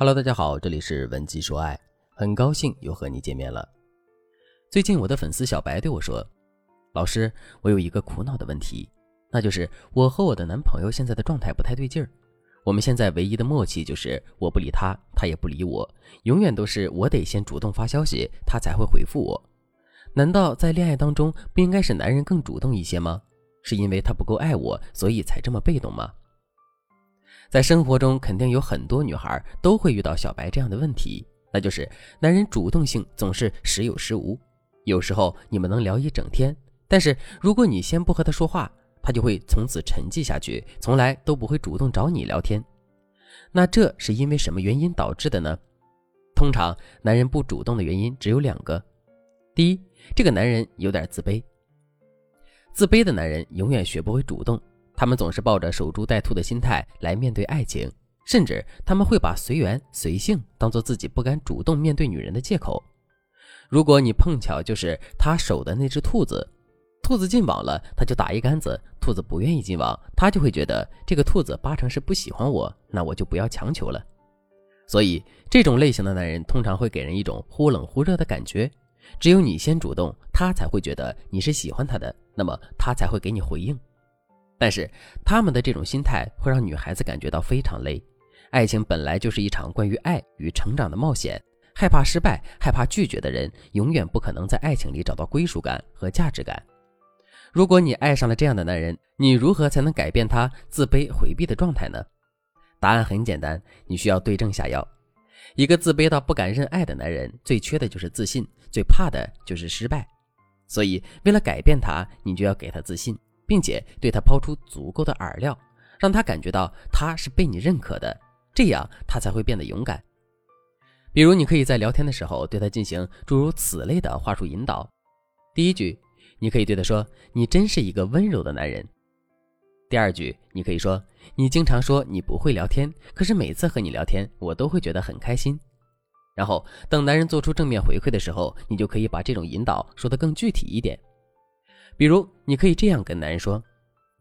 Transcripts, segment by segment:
Hello，大家好，这里是文姬说爱，很高兴又和你见面了。最近我的粉丝小白对我说：“老师，我有一个苦恼的问题，那就是我和我的男朋友现在的状态不太对劲儿。我们现在唯一的默契就是我不理他，他也不理我，永远都是我得先主动发消息，他才会回复我。难道在恋爱当中不应该是男人更主动一些吗？是因为他不够爱我，所以才这么被动吗？”在生活中，肯定有很多女孩都会遇到小白这样的问题，那就是男人主动性总是时有时无。有时候你们能聊一整天，但是如果你先不和他说话，他就会从此沉寂下去，从来都不会主动找你聊天。那这是因为什么原因导致的呢？通常男人不主动的原因只有两个：第一，这个男人有点自卑。自卑的男人永远学不会主动。他们总是抱着守株待兔的心态来面对爱情，甚至他们会把随缘随性当做自己不敢主动面对女人的借口。如果你碰巧就是他守的那只兔子，兔子进网了，他就打一竿子；兔子不愿意进网，他就会觉得这个兔子八成是不喜欢我，那我就不要强求了。所以，这种类型的男人通常会给人一种忽冷忽热的感觉。只有你先主动，他才会觉得你是喜欢他的，那么他才会给你回应。但是他们的这种心态会让女孩子感觉到非常累。爱情本来就是一场关于爱与成长的冒险，害怕失败、害怕拒绝的人，永远不可能在爱情里找到归属感和价值感。如果你爱上了这样的男人，你如何才能改变他自卑回避的状态呢？答案很简单，你需要对症下药。一个自卑到不敢认爱的男人，最缺的就是自信，最怕的就是失败。所以，为了改变他，你就要给他自信。并且对他抛出足够的饵料，让他感觉到他是被你认可的，这样他才会变得勇敢。比如，你可以在聊天的时候对他进行诸如此类的话术引导。第一句，你可以对他说：“你真是一个温柔的男人。”第二句，你可以说：“你经常说你不会聊天，可是每次和你聊天，我都会觉得很开心。”然后，等男人做出正面回馈的时候，你就可以把这种引导说得更具体一点。比如，你可以这样跟男人说：“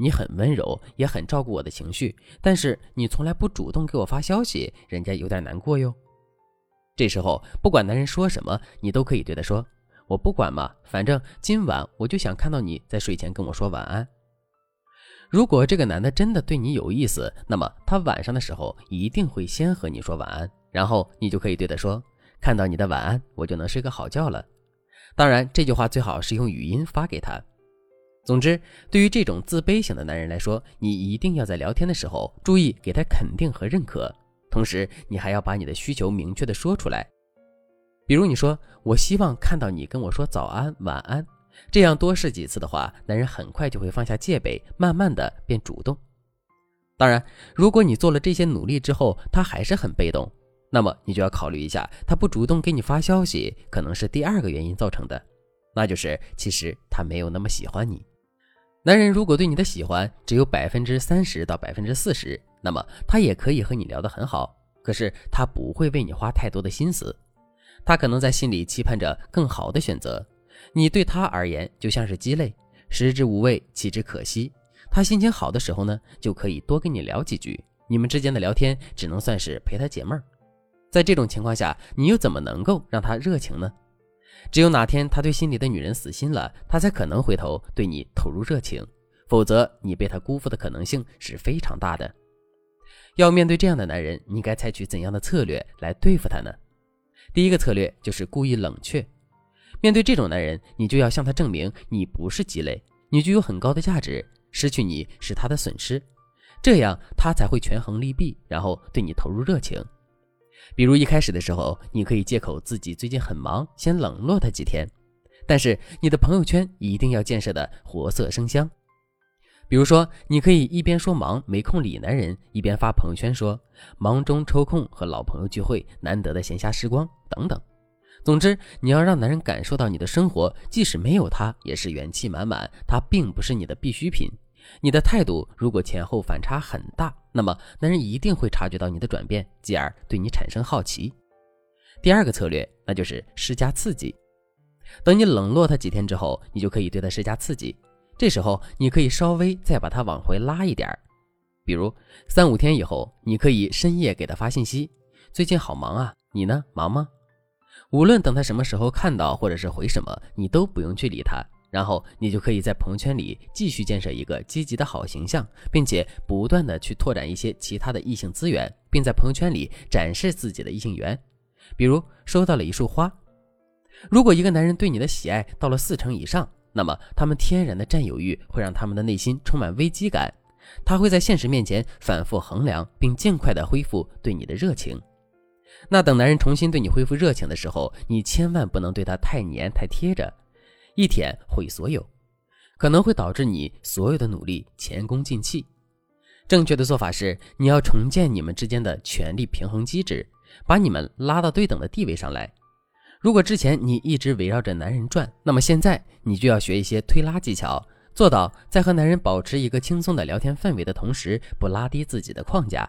你很温柔，也很照顾我的情绪，但是你从来不主动给我发消息，人家有点难过哟。”这时候，不管男人说什么，你都可以对他说：“我不管嘛，反正今晚我就想看到你在睡前跟我说晚安。”如果这个男的真的对你有意思，那么他晚上的时候一定会先和你说晚安，然后你就可以对他说：“看到你的晚安，我就能睡个好觉了。”当然，这句话最好是用语音发给他。总之，对于这种自卑型的男人来说，你一定要在聊天的时候注意给他肯定和认可，同时你还要把你的需求明确的说出来。比如你说：“我希望看到你跟我说早安、晚安。”这样多试几次的话，男人很快就会放下戒备，慢慢的变主动。当然，如果你做了这些努力之后，他还是很被动，那么你就要考虑一下，他不主动给你发消息，可能是第二个原因造成的，那就是其实他没有那么喜欢你。男人如果对你的喜欢只有百分之三十到百分之四十，那么他也可以和你聊得很好，可是他不会为你花太多的心思，他可能在心里期盼着更好的选择。你对他而言就像是鸡肋，食之无味，弃之可惜。他心情好的时候呢，就可以多跟你聊几句，你们之间的聊天只能算是陪他解闷儿。在这种情况下，你又怎么能够让他热情呢？只有哪天他对心里的女人死心了，他才可能回头对你投入热情，否则你被他辜负的可能性是非常大的。要面对这样的男人，你该采取怎样的策略来对付他呢？第一个策略就是故意冷却。面对这种男人，你就要向他证明你不是鸡肋，你具有很高的价值，失去你是他的损失，这样他才会权衡利弊，然后对你投入热情。比如一开始的时候，你可以借口自己最近很忙，先冷落他几天。但是你的朋友圈一定要建设的活色生香。比如说，你可以一边说忙没空理男人，一边发朋友圈说忙中抽空和老朋友聚会，难得的闲暇时光等等。总之，你要让男人感受到你的生活，即使没有他，也是元气满满。他并不是你的必需品。你的态度如果前后反差很大，那么男人一定会察觉到你的转变，继而对你产生好奇。第二个策略，那就是施加刺激。等你冷落他几天之后，你就可以对他施加刺激。这时候，你可以稍微再把他往回拉一点儿，比如三五天以后，你可以深夜给他发信息，最近好忙啊，你呢？忙吗？无论等他什么时候看到或者是回什么，你都不用去理他，然后你就可以在朋友圈里继续建设一个积极的好形象，并且不断的去拓展一些其他的异性资源，并在朋友圈里展示自己的异性缘。比如收到了一束花，如果一个男人对你的喜爱到了四成以上，那么他们天然的占有欲会让他们的内心充满危机感，他会在现实面前反复衡量，并尽快的恢复对你的热情。那等男人重新对你恢复热情的时候，你千万不能对他太黏太贴着，一舔毁所有，可能会导致你所有的努力前功尽弃。正确的做法是，你要重建你们之间的权力平衡机制，把你们拉到对等的地位上来。如果之前你一直围绕着男人转，那么现在你就要学一些推拉技巧，做到在和男人保持一个轻松的聊天氛围的同时，不拉低自己的框架。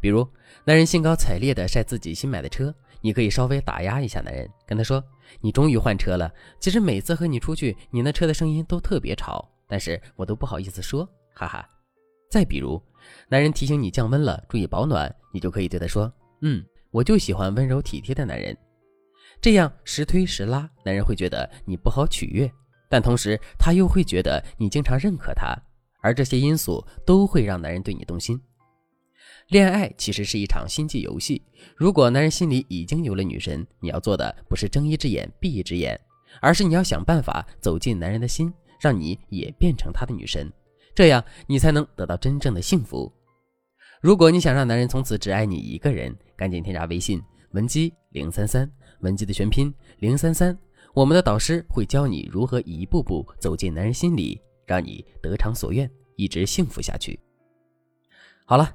比如，男人兴高采烈地晒自己新买的车，你可以稍微打压一下男人，跟他说：“你终于换车了。其实每次和你出去，你那车的声音都特别吵，但是我都不好意思说，哈哈。”再比如，男人提醒你降温了，注意保暖，你就可以对他说：“嗯，我就喜欢温柔体贴的男人。”这样时推时拉，男人会觉得你不好取悦，但同时他又会觉得你经常认可他，而这些因素都会让男人对你动心。恋爱其实是一场心计游戏。如果男人心里已经有了女神，你要做的不是睁一只眼闭一只眼，而是你要想办法走进男人的心，让你也变成他的女神，这样你才能得到真正的幸福。如果你想让男人从此只爱你一个人，赶紧添加微信文姬零三三，文姬的全拼零三三，我们的导师会教你如何一步步走进男人心里，让你得偿所愿，一直幸福下去。好了。